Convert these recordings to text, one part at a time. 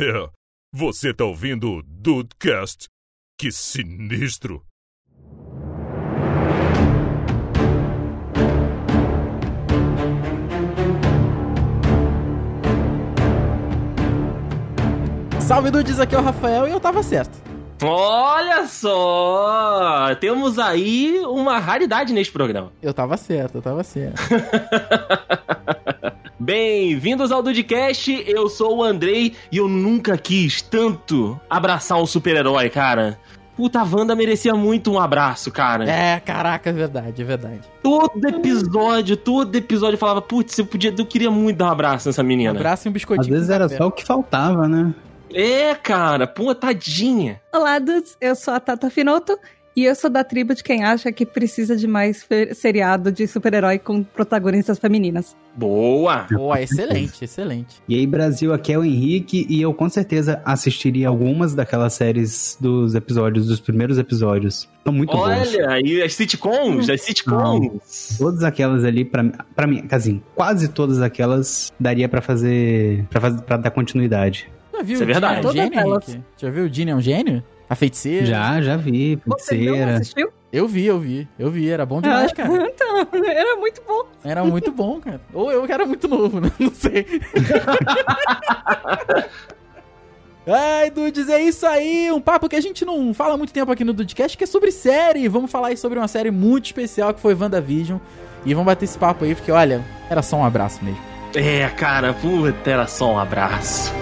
É, você tá ouvindo o Dudecast? Que sinistro! Salve Dudes, aqui é o Rafael e eu tava certo. Olha só! Temos aí uma raridade neste programa. Eu tava certo, eu tava certo. Bem-vindos ao Dudcast, eu sou o Andrei e eu nunca quis tanto abraçar um super-herói, cara. Puta, a Wanda merecia muito um abraço, cara. É, caraca, é verdade, é verdade. Todo episódio, todo episódio eu falava, putz, eu, podia, eu queria muito dar um abraço nessa menina. Um abraço e um biscoitinho. Às vezes era só o que faltava, né? É, cara, pô, tadinha. Olá, dudes. Eu sou a Tata Finoto e eu sou da tribo de quem acha que precisa de mais seriado de super-herói com protagonistas femininas. Boa! Boa, excelente, excelente. E aí, Brasil, aqui é o Henrique e eu com certeza assistiria algumas daquelas séries dos episódios, dos primeiros episódios. São muito boas. Olha, aí as sitcoms, as sitcoms. Todas aquelas ali, pra, pra mim, assim, quase todas aquelas daria pra fazer, pra fazer, pra dar continuidade. Já viu Isso é verdade. é um gênio? Já viu o Dini é um gênio? A feiticeira? Já, já vi, Você não feiticeira. assistiu? Eu vi, eu vi, eu vi, era bom demais, cara. então, era muito bom. Era muito bom, cara. Ou eu que era muito novo, né? Não sei. Ai, Dudes, é isso aí. Um papo que a gente não fala muito tempo aqui no Dudecast, que é sobre série. Vamos falar aí sobre uma série muito especial que foi WandaVision. E vamos bater esse papo aí, porque olha, era só um abraço mesmo. É, cara, puta, era só um abraço.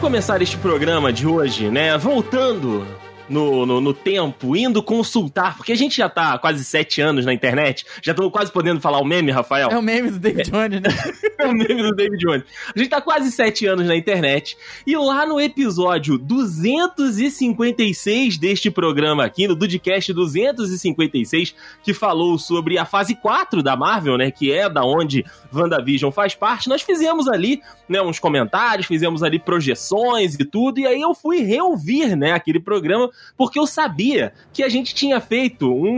Começar este programa de hoje, né? Voltando no, no, no tempo, indo consultar, porque a gente já tá quase sete anos na internet, já estamos quase podendo falar o meme, Rafael. É o meme do David Jones, né? É o meme do David Jones. A gente tá quase sete anos na internet. E lá no episódio 256 deste programa aqui, no Dudcast 256, que falou sobre a fase 4 da Marvel, né? Que é da onde WandaVision faz parte, nós fizemos ali, né, uns comentários, fizemos ali projeções e tudo. E aí eu fui reouvir, né, aquele programa, porque eu sabia que a gente tinha feito um,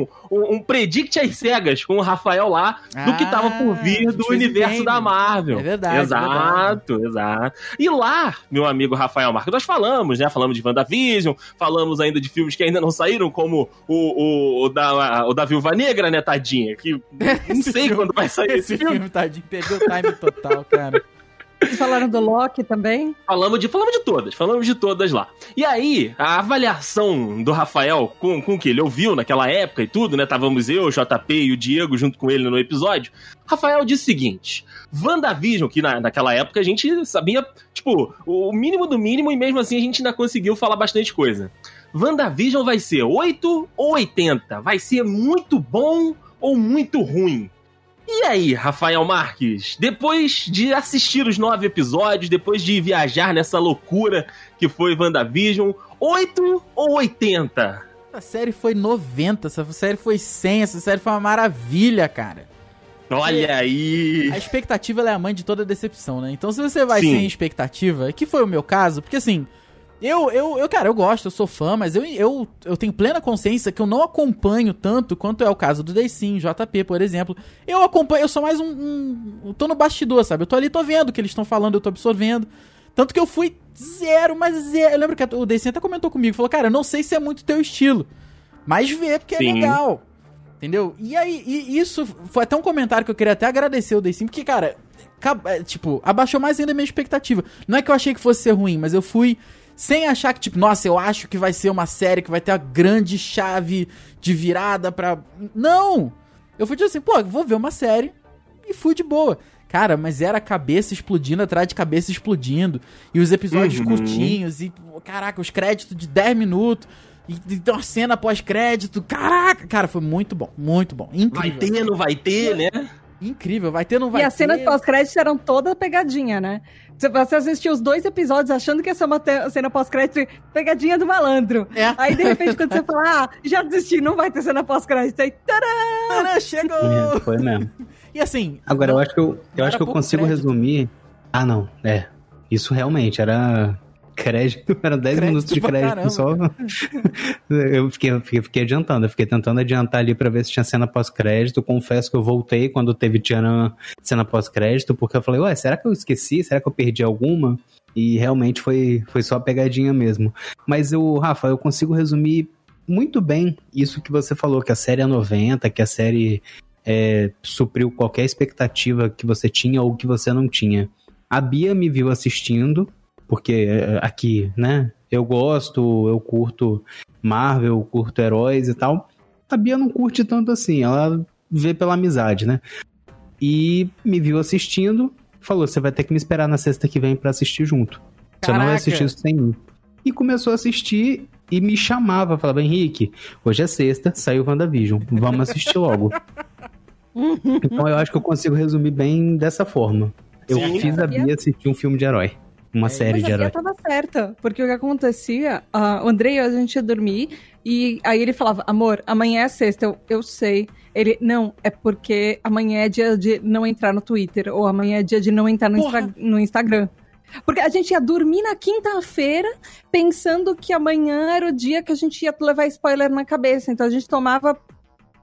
um, um, um predict às cegas com o Rafael lá do que tava por Ah, vir do universo game. da Marvel. É verdade, é Exato, exato. E lá, meu amigo Rafael Marques, nós falamos, né? Falamos de WandaVision, falamos ainda de filmes que ainda não saíram, como o, o, o da, o da Viúva Negra, né, tadinha? Que não sei quando vai sair esse, Esse filme. filme, tadinho, perdeu o time total, cara. Vocês falaram do Loki também? Falamos de, falamos de todas, falamos de todas lá. E aí, a avaliação do Rafael com, com o que ele ouviu naquela época e tudo, né? Távamos eu, o JP e o Diego junto com ele no episódio. Rafael disse o seguinte: WandaVision, que na, naquela época a gente sabia, tipo, o mínimo do mínimo e mesmo assim a gente ainda conseguiu falar bastante coisa. WandaVision vai ser 8 ou 80? Vai ser muito bom ou muito ruim? E aí, Rafael Marques, depois de assistir os nove episódios, depois de viajar nessa loucura que foi WandaVision, 8 ou 80? Essa série foi 90, essa série foi 100, essa série foi uma maravilha, cara. Olha aí! A expectativa é a mãe de toda decepção, né? Então se você vai Sim. sem expectativa, que foi o meu caso, porque assim, eu, eu, eu cara, eu gosto, eu sou fã, mas eu, eu, eu tenho plena consciência que eu não acompanho tanto quanto é o caso do Daysim, JP, por exemplo. Eu acompanho, eu sou mais um, um. Eu tô no bastidor, sabe? Eu tô ali, tô vendo o que eles estão falando, eu tô absorvendo. Tanto que eu fui zero, mas zero. Eu lembro que o Daysim até comentou comigo, falou, cara, eu não sei se é muito teu estilo, mas vê porque Sim. é legal. Entendeu? E aí, e isso foi até um comentário que eu queria até agradecer o Daysim, porque, cara, é, tipo, abaixou mais ainda a minha expectativa. Não é que eu achei que fosse ser ruim, mas eu fui sem achar que, tipo, nossa, eu acho que vai ser uma série que vai ter a grande chave de virada pra. Não! Eu fui tipo assim, pô, vou ver uma série e fui de boa. Cara, mas era cabeça explodindo atrás de cabeça explodindo. E os episódios Uhum. curtinhos. E, caraca, os créditos de 10 minutos. E, e uma cena pós-crédito. Caraca, cara, foi muito bom. Muito bom. Vai Incrível. ter, não vai ter, né? Incrível, vai ter, não vai e ter. as cenas pós-crédito eram toda pegadinha, né? Você- assistiu os dois episódios achando que ia ser uma te- cena pós-crédito, pegadinha do malandro. É. Aí, de repente, quando você fala, ah, já desisti, não vai ter cena pós-crédito. Aí, tadã! Tadã, chegou! É, foi mesmo. E assim. Agora, eu acho que eu, eu, Não acho que eu consigo crédito. resumir. Ah, não. É. Isso realmente era. Crédito, era 10 Crédito minutos de crédito só. eu fiquei, eu fiquei, fiquei adiantando, eu fiquei tentando adiantar ali pra ver se tinha cena pós-crédito. Confesso que eu voltei quando teve tinha cena pós-crédito, porque eu falei, ué, será que eu esqueci? Será que eu perdi alguma? E realmente foi, foi só pegadinha mesmo. Mas o Rafa, eu consigo resumir muito bem isso que você falou, que a série é 90, que a série é, supriu qualquer expectativa que você tinha ou que você não tinha. A Bia me viu assistindo, porque é, aqui, né? Eu gosto, eu curto Marvel, eu curto heróis e tal. A Bia não curte tanto assim, ela vê pela amizade, né? E me viu assistindo, falou: você vai ter que me esperar na sexta que vem pra assistir junto. Você não vai assistir isso sem mim. E começou a assistir e me chamava, falava: Henrique, hoje é sexta, saiu WandaVision, vamos assistir logo. então eu acho que eu consigo resumir bem dessa forma. Eu Sim, fiz a Bia assistir um filme de herói. Uma É, série Mas de a Bia herói. tava certa, porque o que acontecia, ah, o Andrei, a gente ia dormir, e aí ele falava, amor, amanhã é sexta, eu, eu sei. Ele, não, é porque amanhã é dia de não entrar no Twitter, ou amanhã é dia de não entrar no. Instra- no Instagram. Porque a gente ia dormir na quinta-feira pensando que amanhã era o dia que a gente ia levar spoiler na cabeça. Então a gente tomava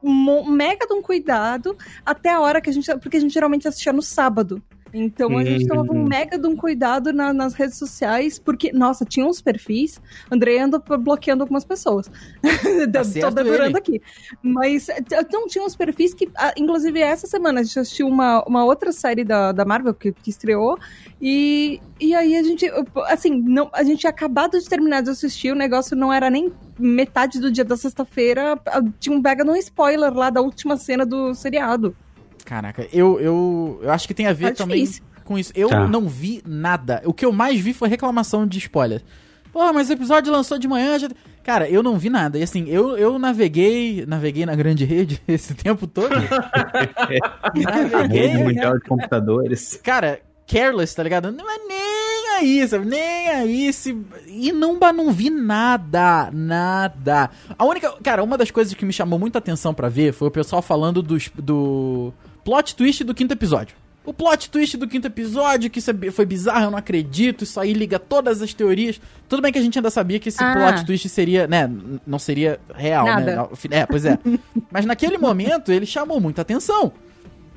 um mega de um cuidado até a hora que a gente. Porque a gente geralmente assistia no sábado. Então a gente tomava um Uhum. mega de um cuidado na- nas redes sociais, porque, nossa, tinha uns perfis. Andrei anda bloqueando algumas pessoas. Tá Tô devorando aqui. Mas eh, não tinha uns perfis que, ah, inclusive, essa semana a gente assistiu uma, uma outra série da, da Marvel que, que estreou. E, e aí a gente, assim, não, a gente tinha acabado de terminar de assistir, o negócio não era nem metade do dia da sexta-feira, ah, tinha um mega um spoiler lá da última cena do seriado. Caraca, eu, eu, eu acho que tem a ver Tá também difícil. com isso. Eu Tá. não vi nada. O que eu mais vi foi reclamação de spoiler. Pô, mas o episódio lançou de manhã. Já... Cara, eu não vi nada. E assim, eu, eu naveguei, naveguei na grande rede esse tempo todo. naveguei. Rede Mundial de Computadores. Cara, careless, tá ligado? Não é nem aí, sabe? Nem aí. Se... E não, ba- não vi nada, nada. A única. Cara, uma das coisas que me chamou muita atenção pra ver foi o pessoal falando dos, do plot twist do quinto episódio. O plot twist do quinto episódio, que isso é foi bizarro, eu não acredito, isso aí liga todas as teorias. Tudo bem que a gente ainda sabia que esse Ah. plot twist seria, né, não seria real, né? Nada. É, pois é. Mas naquele momento ele chamou muita atenção.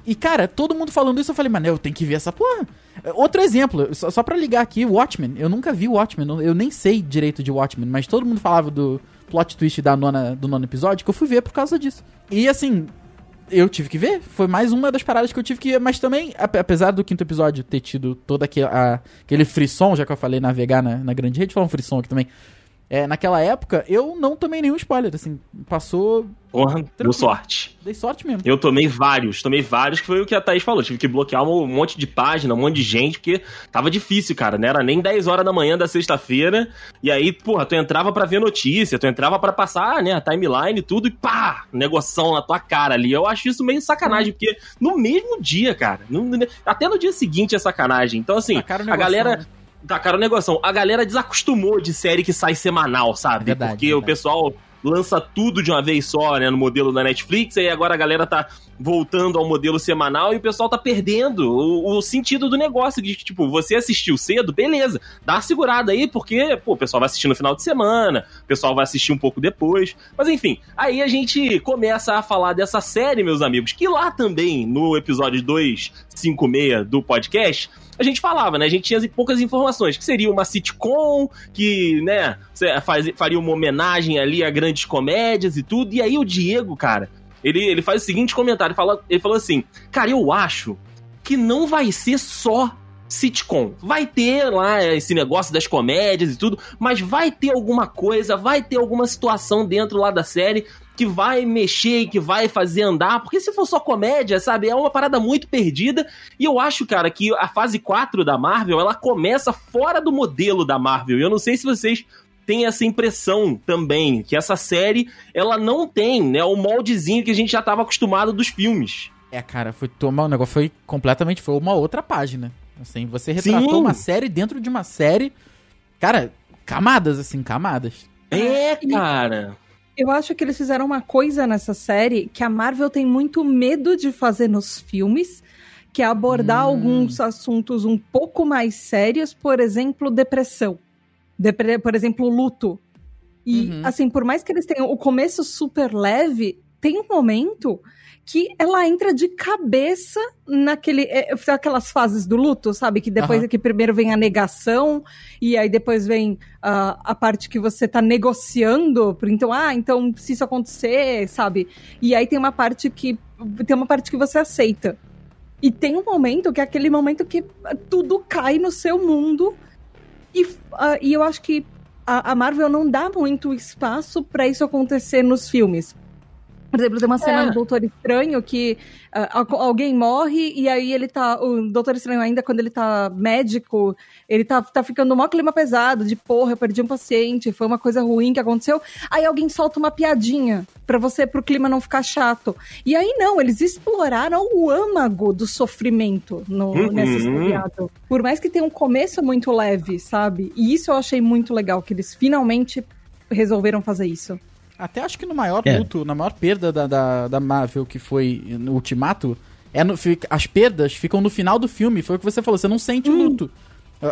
E, cara, todo mundo falando isso, eu falei, mano, eu tenho que ver essa porra. Outro exemplo, só, só pra ligar aqui, Watchmen. Eu nunca vi Watchmen, eu- eu nem sei direito de Watchmen, mas todo mundo falava do plot twist da nona, do nono episódio, que eu fui ver por causa disso. E, assim, eu tive que ver. Foi mais uma das paradas que eu tive que ver. Mas também, ape- apesar do quinto episódio ter tido todo aquele, a- aquele frisson, já que eu falei navegar na, na grande rede, falar um frisson aqui também. É, naquela época, eu não tomei nenhum spoiler, assim, passou. Porra, deu Tranquilo. sorte. Dei sorte mesmo. Eu tomei vários, tomei vários, que foi o que a Thaís falou. Tive que bloquear um monte de página, um monte de gente, porque tava difícil, cara. Não era nem 10 horas da manhã da sexta-feira. E aí, porra, tu entrava pra ver notícia, tu entrava pra passar, né, a timeline tudo, e pá, negoção na tua cara ali. Eu acho isso meio sacanagem, porque no mesmo dia, cara, no- até no dia seguinte é sacanagem. Então, assim, o a negócio, galera. né? Tacaram o negócio. A galera desacostumou de série que sai semanal, sabe? É verdade, porque é o pessoal lança tudo de uma vez só, né, no modelo da Netflix, e agora a galera tá voltando ao modelo semanal e o pessoal tá perdendo o, o sentido do negócio, de que, tipo, você assistiu cedo, beleza, dá uma segurada aí, porque, pô, o pessoal vai assistir no final de semana, o pessoal vai assistir um pouco depois, mas enfim, aí a gente começa a falar dessa série, meus amigos, que lá também, no episódio 256 do podcast, a gente falava, né? A gente tinha poucas informações, que seria uma sitcom, que, né, faz- faria uma homenagem ali a grandes comédias e tudo. E aí o Diego, cara, ele, ele faz o seguinte comentário, fala, ele falou assim, cara, eu acho que não vai ser só sitcom. Vai ter lá esse negócio das comédias e tudo, mas vai ter alguma coisa, vai ter alguma situação dentro lá da série que vai mexer e que vai fazer andar, porque se for só comédia, sabe, é uma parada muito perdida, e eu acho, cara, que a fase 4 da Marvel, ela começa fora do modelo da Marvel, e eu não sei se vocês têm essa impressão também, que essa série, ela não tem, né, o moldezinho que a gente já estava acostumado dos filmes. É, cara, foi tomar o negócio foi completamente foi uma outra página. Assim, você retratou Sim. uma série dentro de uma série. Cara, camadas assim, camadas. É, cara. Eu acho que eles fizeram uma coisa nessa série que a Marvel tem muito medo de fazer nos filmes, que é abordar Hum. alguns assuntos um pouco mais sérios, por exemplo, depressão. Depre- por exemplo, luto. E, Uhum. assim, por mais que eles tenham o começo super leve, tem um momento que ela entra de cabeça naquele. É, aquelas fases do luto, sabe? Que depois Aham. que primeiro vem a negação, e aí depois vem ah, a parte que você tá negociando. por- Então, ah, então se isso acontecer, sabe? E aí tem uma parte que. Tem uma parte que você aceita. E tem um momento que é aquele momento que tudo cai no seu mundo. E, ah, e eu acho que a, a Marvel não dá muito espaço pra isso acontecer nos filmes. Por exemplo, tem uma cena É. no Doutor Estranho que al- alguém morre e aí ele tá. O Doutor Estranho, ainda quando ele tá médico, ele tá, tá ficando mó clima pesado, de porra, eu perdi um paciente, foi uma coisa ruim que aconteceu. Aí alguém solta uma piadinha pra você, pro clima não ficar chato. E aí não, eles exploraram o âmago do sofrimento no, Uhum. nessa historiado. Por mais que tenha um começo muito leve, sabe? E isso eu achei muito legal, que eles finalmente resolveram fazer isso. Até acho que no maior É. luto, na maior perda da, da, da Marvel, que foi no Ultimato, é no, fica- as perdas ficam no final do filme. Foi o que você falou, você não sente o luto.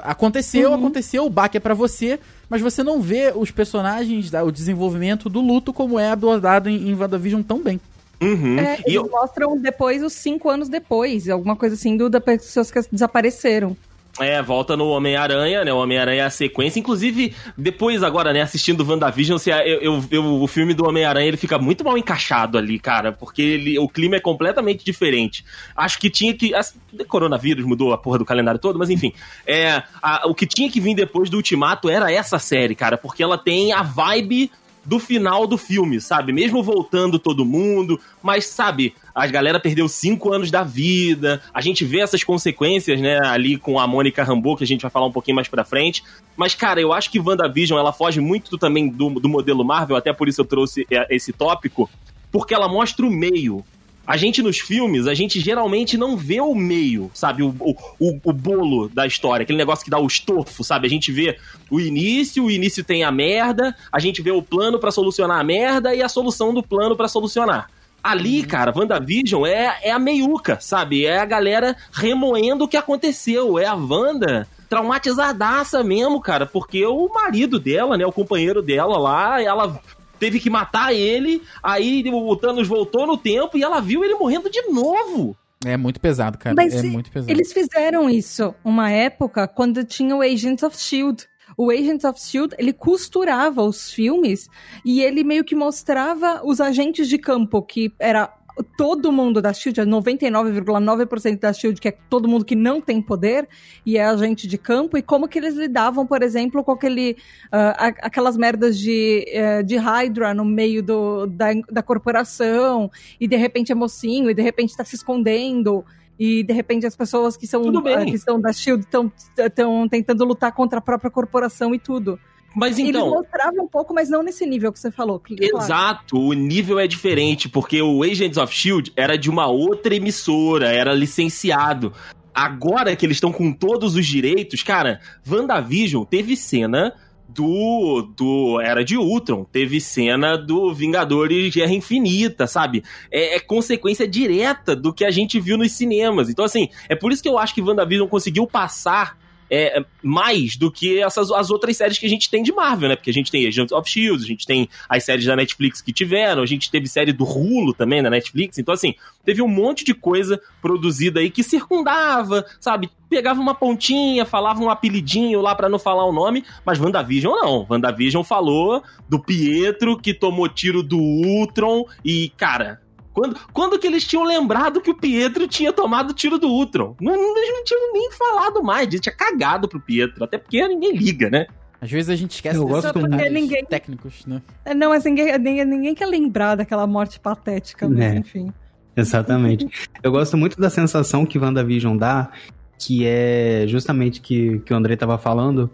Aconteceu, aconteceu, o baque é pra você, mas você não vê os personagens, da- o desenvolvimento do luto como é abordado em, em WandaVision tão bem. Uhum. É, E eles eu, mostram depois os cinco anos depois, alguma coisa assim, do, das pessoas que desapareceram. É, volta no Homem-Aranha, né? O Homem-Aranha é a sequência. Inclusive, depois agora, né, assistindo WandaVision, você, eu, eu, eu- o filme do Homem-Aranha, ele fica muito mal encaixado ali, cara, porque ele, o clima é completamente diferente. Acho que tinha que... as- coronavírus mudou a porra do calendário todo, mas enfim. É, a- o que tinha que vir depois do Ultimato era essa série, cara, porque ela tem a vibe do final do filme, sabe? Mesmo voltando todo mundo, mas sabe, a galera perdeu cinco anos da vida, a gente vê essas consequências, né, ali com a Mônica Rambeau, que a gente vai falar um pouquinho mais pra frente. Mas, cara, eu acho que WandaVision, ela foge muito também do, do modelo Marvel, até por isso eu trouxe é, esse tópico, porque ela mostra o meio. A gente nos filmes, a gente geralmente não vê o meio, sabe? O, o, o, bolo da história, aquele negócio que dá o estofo, sabe? A gente vê o início, o início tem a merda, a gente vê o plano pra solucionar a merda e a solução do plano pra solucionar. Ali, cara, WandaVision é, é a meiuca, sabe? É a galera remoendo o que aconteceu. É a Wanda traumatizadaça mesmo, cara, porque o marido dela, né, o companheiro dela lá, ela teve que matar ele, aí o Thanos voltou no tempo e ela viu ele morrendo de novo. É muito pesado, cara. Mas é muito pesado. Eles fizeram isso uma época quando tinha o Agents of S.H.I.E.L.D. O Agents of S.H.I.E.L.D., ele costurava os filmes e ele meio que mostrava os agentes de campo, que era todo mundo da S.H.I.E.L.D., é 99,9% da S.H.I.E.L.D., que é todo mundo que não tem poder e é agente de campo, e como que eles lidavam, por exemplo, com aquele, a- aquelas merdas de, eh, de Hydra no meio do, da, da corporação, e de repente é mocinho, e de repente tá se escondendo, e de repente as pessoas que são, ah, que são da SHIELD estão tentando lutar contra a própria corporação e tudo. Mas Eles então, mostravam um pouco, mas não nesse nível que você falou. que- claro. Exato, o nível é diferente, porque o Agents of Shield era de uma outra emissora, era licenciado. Agora que eles estão com todos os direitos, cara, WandaVision teve cena do, do Era de Ultron, teve cena do Vingadores Guerra Infinita, sabe? É, é consequência direta do que a gente viu nos cinemas. Então, assim, é por isso que eu acho que WandaVision conseguiu passar é, mais do que essas as outras séries que a gente tem de Marvel, né? Porque a gente tem Agents of Shield, a gente tem as séries da Netflix que tiveram, a gente teve série do Hulu também na Netflix. Então, assim, teve um monte de coisa produzida aí que circundava, sabe? Pegava uma pontinha, falava um apelidinho lá pra não falar o nome, mas WandaVision não. WandaVision falou do Pietro que tomou tiro do Ultron e, cara. Quando, quando que eles tinham lembrado que o Pietro tinha tomado tiro do Ultron? Não, eles não tinham nem falado mais, eles tinham cagado pro Pietro, até porque ninguém liga, né? Às vezes a gente esquece Eu gosto detalhes muito. Ninguém- técnicos, né? É, Não, mas ninguém, ninguém, ninguém quer lembrar daquela morte patética, mas É. enfim. Exatamente. Eu gosto muito da sensação que WandaVision dá, que é justamente que, que o André tava falando,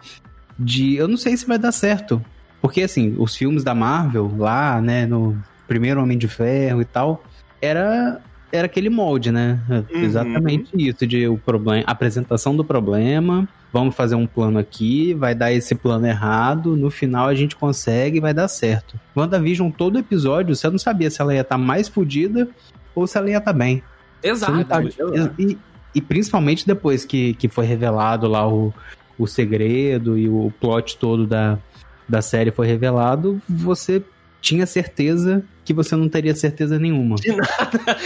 de eu não sei se vai dar certo. Porque, assim, os filmes da Marvel, lá, né, no primeiro Homem de Ferro e tal, era era aquele molde, né? Uhum. Exatamente isso, de o problema, apresentação do problema, vamos fazer um plano aqui, vai dar esse plano errado, no final a gente consegue e vai dar certo. WandaVision, todo episódio, você não sabia se ela ia estar mais fodida ou se ela ia estar bem. Você não Exato. tá- e, e principalmente depois que, que foi revelado lá o, o segredo e o plot todo da, da série foi revelado, você tinha certeza que você não teria certeza nenhuma. De nada.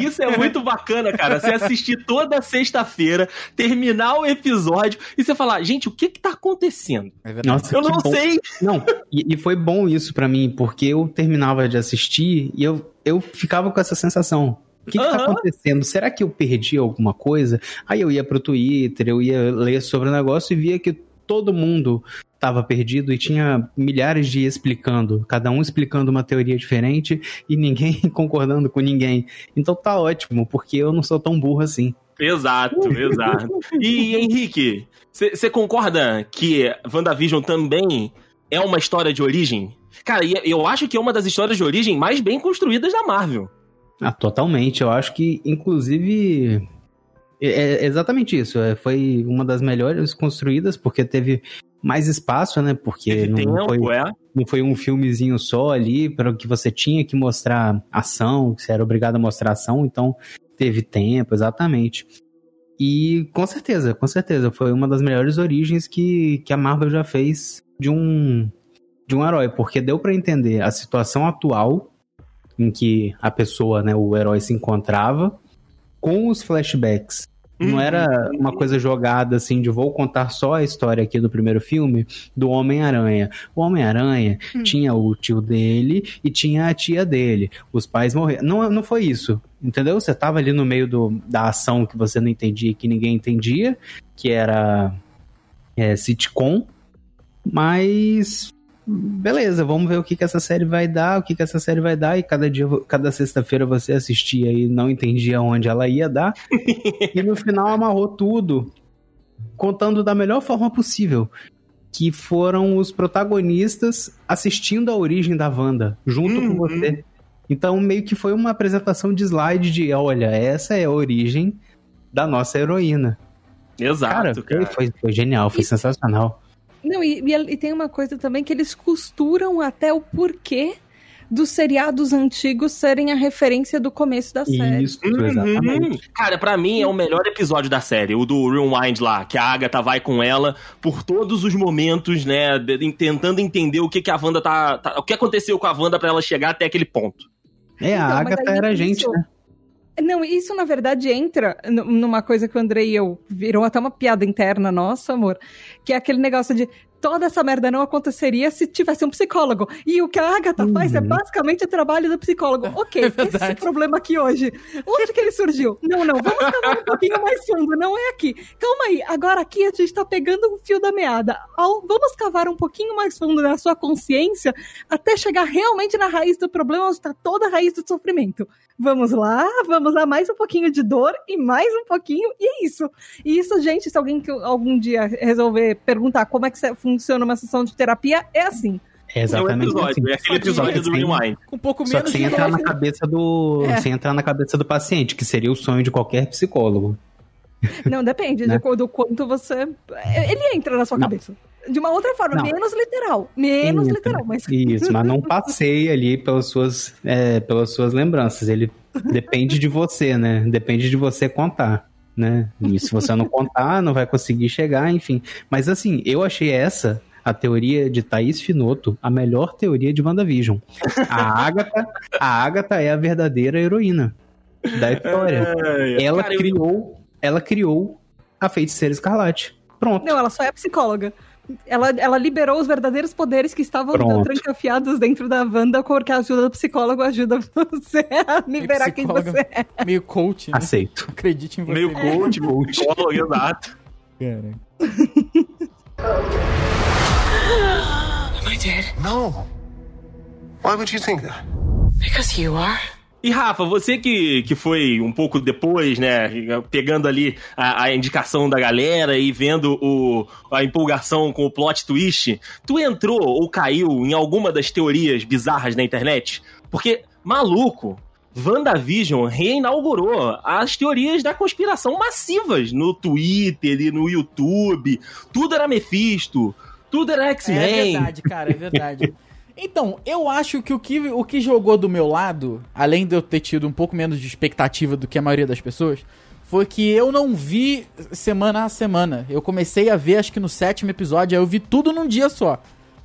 Isso é muito bacana, cara. Você assistir toda sexta-feira, terminar o episódio e você falar, gente, o que que tá acontecendo? É verdade. Nossa, Eu não bom. sei. Não, e, e foi bom isso pra mim, porque eu terminava de assistir e eu, eu ficava com essa sensação. O que, que tá acontecendo? Será que eu perdi alguma coisa? Aí eu ia pro Twitter, eu ia ler sobre o negócio e via que todo mundo tava perdido e tinha milhares de explicando, cada um explicando uma teoria diferente e ninguém concordando com ninguém. Então tá ótimo, porque eu não sou tão burro assim. Exato, exato. E Henrique, você concorda que WandaVision também é uma história de origem? Cara, eu acho que é uma das histórias de origem mais bem construídas da Marvel. Ah, totalmente. Eu acho que, inclusive, é é exatamente isso. É, foi uma das melhores construídas, porque teve mais espaço, né? Porque Teve não, tempo, foi, é. não foi um filmezinho só ali, para que você tinha que mostrar ação, que você era obrigado a mostrar ação, então teve tempo, exatamente. E com certeza, com certeza, foi uma das melhores origens que, que a Marvel já fez de um de um herói, porque deu pra entender a situação atual em que a pessoa, né, o herói se encontrava com os flashbacks. Não Uhum. era uma coisa jogada assim de vou contar só a história aqui do primeiro filme do Homem-Aranha. O Homem-Aranha tinha o tio dele e tinha a tia dele. Os pais morreram. Não, não foi isso. Entendeu? Você tava ali no meio do, da ação que você não entendia, que ninguém entendia, que era é, sitcom. Mas beleza, vamos ver o que, que essa série vai dar, o que, que essa série vai dar, e cada dia, cada sexta-feira você assistia e não entendia onde ela ia dar. e no final amarrou tudo, contando da melhor forma possível. Que foram os protagonistas assistindo a origem da Wanda, junto Uhum. com você. Então, meio que foi uma apresentação de slide de: olha, essa é a origem da nossa heroína. Cara, Exato, foi, cara. foi, foi genial, foi sensacional. Não, e, e- e tem uma coisa também que eles costuram até o porquê dos seriados antigos serem a referência do começo da série. Isso, exatamente. Uhum. Cara, pra mim é o melhor episódio da série, o do Rewind lá, que a Agatha vai com ela por todos os momentos, né, de- tentando entender o que que a Wanda tá, tá- o que aconteceu com a Wanda pra ela chegar até aquele ponto. É, a Então, Agatha era a isso- gente, né? Não, isso na verdade entra numa coisa que o Andrei e eu virou até uma piada interna nossa, amor, que é aquele negócio de toda essa merda não aconteceria se tivesse um psicólogo. E o que a Agatha faz é Uhum. basicamente o trabalho do psicólogo. Ok, É esse é o problema aqui hoje. Onde que ele surgiu? Não, não, vamos cavar um pouquinho mais fundo, não é aqui. Calma aí, agora aqui a gente tá pegando o fio da meada. Vamos cavar um pouquinho mais fundo na sua consciência até chegar realmente na raiz do problema, onde está toda a raiz do sofrimento. Vamos lá, vamos lá, mais um pouquinho de dor e mais um pouquinho, e é isso. E isso, gente, se alguém que algum dia resolver perguntar como é que funciona uma sessão de terapia, é assim. É É o exatamente episódio, assim. é aquele episódio do Só sem- Rewind. Com um pouco Só menos que sem de entrar na cabeça do. É. Sem entrar na cabeça do paciente, que seria o sonho de qualquer psicólogo. Não, depende Né? de, do quanto você. Ele entra na sua Não. cabeça. De uma outra forma, Não. menos literal. Menos Entra. literal, mas. Isso, mas não passei ali pelas suas, é, pelas suas lembranças. Ele depende de você, né? Depende de você contar, né? E se você não contar, não vai conseguir chegar, enfim. Mas assim, eu achei essa, a teoria de Thaís Finoto, a melhor teoria de WandaVision. A Agatha, a Agatha é a verdadeira heroína da história. É, Ela cara, eu- criou, ela criou a feiticeira escarlate. Pronto. Não, ela só é psicóloga. Ela, ela liberou os verdadeiros poderes que estavam Pronto. trancafiados dentro da Wanda, porque a ajuda do psicólogo ajuda você a liberar quem você é. Meio coach, né? Aceito. Acredite em você. meio coach, psicólogo, exato. Cara. Am I dead? No. Why would you think that? Because you are. E Rafa, você que, que foi um pouco depois, né, pegando ali a, a indicação da galera e vendo o, a empolgação com o plot twist, tu entrou ou caiu em alguma das teorias bizarras na internet? Porque, maluco, WandaVision reinaugurou as teorias da conspiração massivas no Twitter e no YouTube. Tudo era Mephisto, tudo era É X-Men. verdade, cara, é verdade. Então, eu acho que o, que o que jogou do meu lado, além de eu ter tido um pouco menos de expectativa do que a maioria das pessoas, foi que eu não vi semana a semana. Eu comecei a ver, acho que no sétimo episódio, aí eu vi tudo num dia só.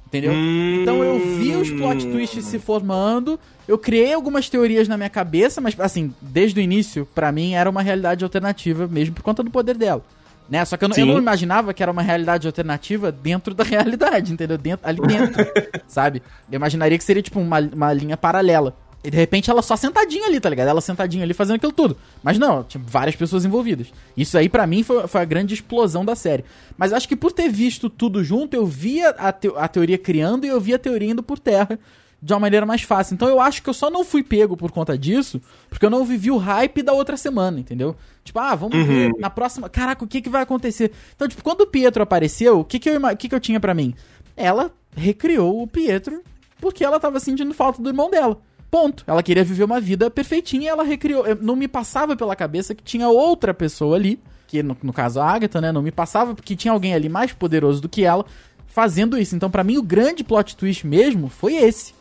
Entendeu? Hum. Então eu vi os plot twists se formando, eu criei algumas teorias na minha cabeça, mas assim, desde o início, pra mim era uma realidade alternativa mesmo por conta do poder dela. Né? Só que eu, não- eu não imaginava que era uma realidade alternativa dentro da realidade, entendeu? Dentro, ali dentro, sabe? Eu imaginaria que seria tipo uma, uma linha paralela. E de repente ela só sentadinha ali, tá ligado? Ela sentadinha ali fazendo aquilo tudo. Mas não, tinha várias pessoas envolvidas. Isso aí pra mim foi, foi a grande explosão da série. Mas acho que por ter visto tudo junto, eu via a, teo- a teoria criando e eu via a teoria indo por terra de uma maneira mais fácil. Então eu acho que eu só não fui pego por conta disso, porque eu não vivi o hype da outra semana, entendeu? Tipo, ah, vamos ver na próxima. Caraca, o que, que vai acontecer? Então, tipo, quando o Pietro apareceu, o que, que, eu, o que, que eu tinha pra mim? Ela recriou o Pietro porque ela tava sentindo falta do irmão dela. Ponto. Ela queria viver uma vida perfeitinha e ela recriou. Eu- Não me passava pela cabeça que tinha outra pessoa ali, que no, no caso a Agatha, né? Não me passava porque tinha alguém ali mais poderoso do que ela fazendo isso. Então, pra mim, o grande plot twist mesmo foi esse.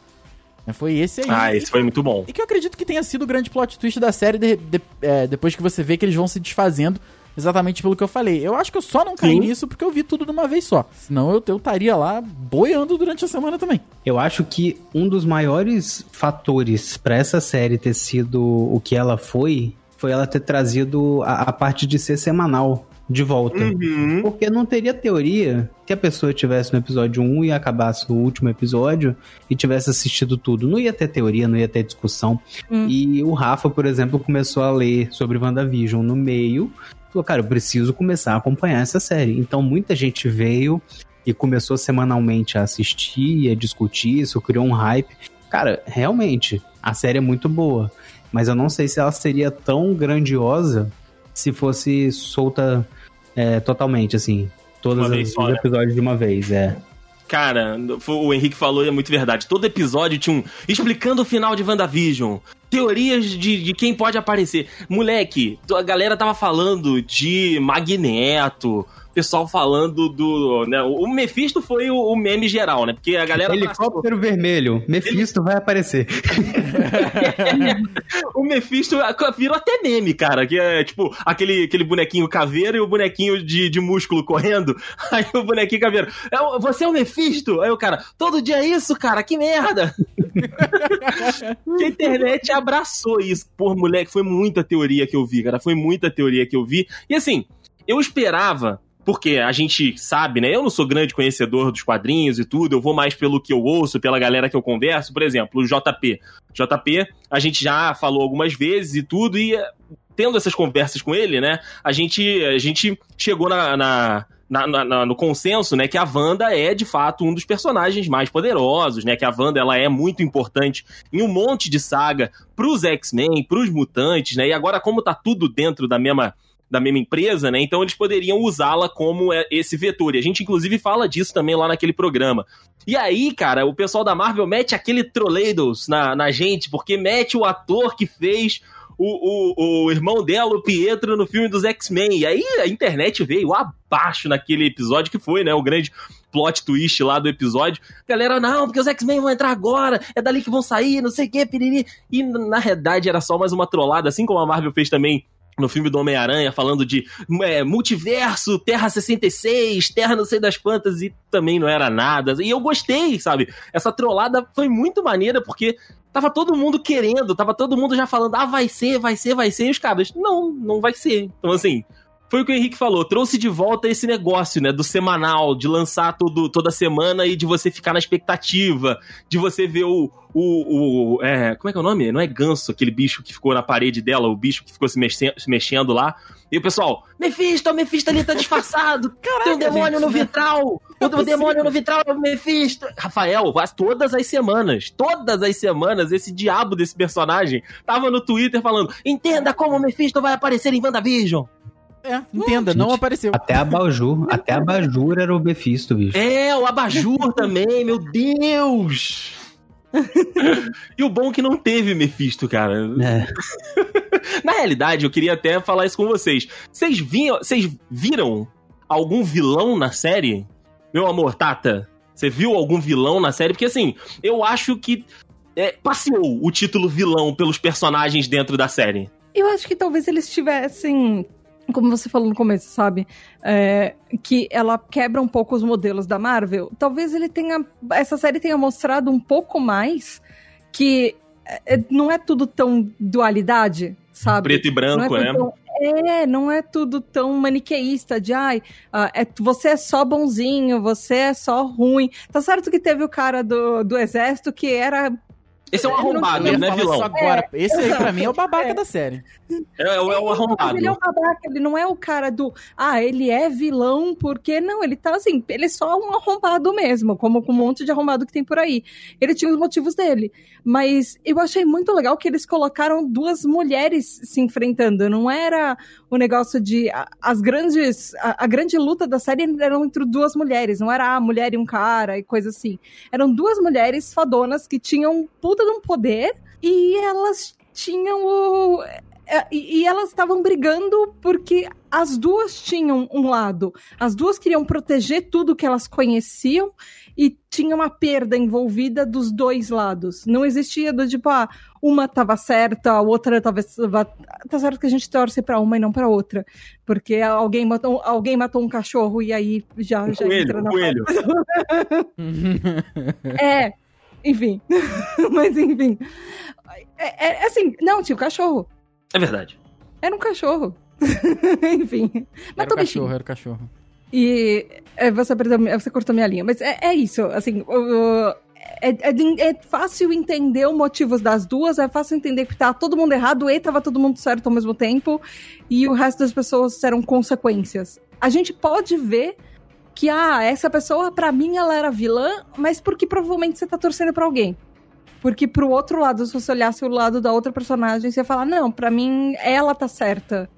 Né, Foi esse aí. Ah, esse foi muito bom. E que eu acredito que tenha sido o grande plot twist da série de- de- é, depois que você vê que eles vão se desfazendo exatamente pelo que eu falei. Eu acho que eu só não caí Sim. nisso porque eu vi tudo de uma vez só. Senão eu eu estaria lá boiando durante a semana também. Eu acho que um dos maiores fatores pra essa série ter sido o que ela foi, foi ela ter trazido a, a parte de ser semanal de volta. Uhum. Porque não teria teoria que a pessoa tivesse no episódio 1 e acabasse o último episódio e tivesse assistido tudo. Não ia ter teoria, não ia ter discussão. Hum. E o Rafa, por exemplo, começou a ler sobre WandaVision no meio. Falou, cara, eu preciso começar a acompanhar essa série. Então muita gente veio e começou semanalmente a assistir e a discutir isso, criou um hype. Cara, realmente, a série é muito boa. Mas eu não sei se ela seria tão grandiosa se fosse solta é, totalmente, assim. Todos Uma os né? episódios de uma vez, é. Cara, o Henrique falou e é muito verdade. Todo episódio tinha um. Explicando o final de WandaVision. Teorias de, de quem pode aparecer. Moleque, a galera tava falando de Magneto. Pessoal falando do. Né, o Mephisto foi o, o meme geral, né? Porque a galera. Helicóptero vermelho, Mephisto vai aparecer. o Mephisto virou até meme, cara. Que é tipo aquele, aquele bonequinho caveira e o bonequinho de, de músculo correndo. Aí o bonequinho caveira. "É Você é o Mephisto? Aí o cara, todo dia é isso, cara, que merda! que a internet abraçou isso. Por moleque, foi muita teoria que eu vi, cara. Foi muita teoria que eu vi. E assim, eu esperava. Porque a gente sabe, né? Eu não sou grande conhecedor dos quadrinhos e tudo, eu vou mais pelo que eu ouço, pela galera que eu converso. Por exemplo, o JP. JP, a gente já falou algumas vezes e tudo, e eh, tendo essas conversas com ele, né? A gente, a gente chegou na, na- na- na- no consenso, né, que a Wanda é de fato um dos personagens mais poderosos, né, que a Wanda ela é muito importante em um monte de saga pros X-Men, pros mutantes, né, e agora como tá tudo dentro da mesma da mesma empresa, né? Então eles poderiam usá-la como é, esse vetor. E a gente, inclusive, fala disso também lá naquele programa. E aí, cara, o pessoal da Marvel mete aquele Troleidos na, na gente, porque mete o ator que fez o, o, o irmão dela, o Pietro, no filme dos X-Men. E aí a internet veio abaixo naquele episódio que foi, né? O grande plot twist lá do episódio. Galera, não, porque os X-Men vão entrar agora, é dali que vão sair, não sei o que, piriri. E na realidade era só mais uma trollada, assim como a Marvel fez também no filme do Homem-Aranha, falando de é, multiverso, Terra 66, Terra não sei das quantas, e também não era nada. E eu gostei, sabe? Essa trollada foi muito maneira, porque tava todo mundo querendo, tava todo mundo já falando, ah, vai ser, vai ser, vai ser, e os caras, não, não vai ser. Então, assim, foi o que o Henrique falou, trouxe de volta esse negócio, né, do semanal, de lançar todo, toda semana e de você ficar na expectativa, de você ver o, o, o é, como é que é o nome? Não é ganso, aquele bicho que ficou na parede dela, o bicho que ficou se mexendo, se mexendo lá. E o pessoal, Mephisto, o Mephisto ali tá disfarçado. Tem um demônio no vitral. O demônio no vitral é o Mephisto. Rafael, as- todas as semanas, todas as semanas, esse diabo desse personagem tava no Twitter falando: entenda como o Mephisto vai aparecer em WandaVision. É, entenda, não apareceu. Até a Bajur, até a Bajur era o Mephisto, bicho. É, o Abajur também, meu Deus! E o bom é que não teve Mephisto, cara. É. Na realidade, eu queria até falar isso com vocês. Vocês, vocês viram algum vilão na série? Meu amor, Tata, você viu algum vilão na série? Porque assim, eu acho que é, passeou o título vilão pelos personagens dentro da série. Eu acho que talvez eles tivessem. Como você falou no começo, sabe? É, que ela quebra um pouco os modelos da Marvel. Talvez ele tenha. Essa série tenha mostrado um pouco mais que é, não é tudo tão dualidade, sabe? Preto e branco, não é né? tão- é, não é tudo tão maniqueísta de ai, ah, é, você é só bonzinho, você é só ruim. Tá certo que teve o cara do, do exército que era. Esse é um não- arrombado, ia né, falar vilão? isso agora. Esse aí, pra mim, é o babaca da série. É, é, o- é o Mas arrombado. ele é um babaca, ele não é o cara do. Ah, ele é vilão, porque. Não, ele tá assim, ele é só um arrombado mesmo, como com um monte de arrombado que tem por aí. Ele tinha os motivos dele. Mas eu achei muito legal que eles colocaram duas mulheres se enfrentando. Não era o negócio de. a- As grandes. A, a grande luta da série era entre duas mulheres. Não era a mulher e um cara e coisa assim. Eram duas mulheres fadonas que tinham um puta de um poder e elas tinham o. é, E, e elas estavam brigando porque as duas tinham um lado. As duas queriam proteger tudo que elas conheciam e tinha uma perda envolvida dos dois lados. Não existia do tipo, ah, uma tava certa, a outra talvez. Tá certo que a gente torce pra uma e não pra outra. Porque alguém matou, alguém matou um cachorro e aí já, Um já coelho, entra na coelho. é, enfim. Mas enfim. É, é, assim, não, tinha o cachorro. É verdade. Era um cachorro. enfim. Era Matou o cachorro, era o cachorro. E é, você, perdeu, você cortou minha linha. Mas é, é isso, assim. o- o- é, é de- é fácil entender os motivos das duas, é fácil entender que tá todo mundo errado e tava todo mundo certo ao mesmo tempo, e o resto das pessoas eram consequências. A gente pode ver que, ah, essa pessoa, pra mim, ela era vilã, mas porque provavelmente você tá torcendo pra alguém. Porque pro outro lado, se você olhasse o lado da outra personagem, você ia falar, não, pra mim, ela tá certa.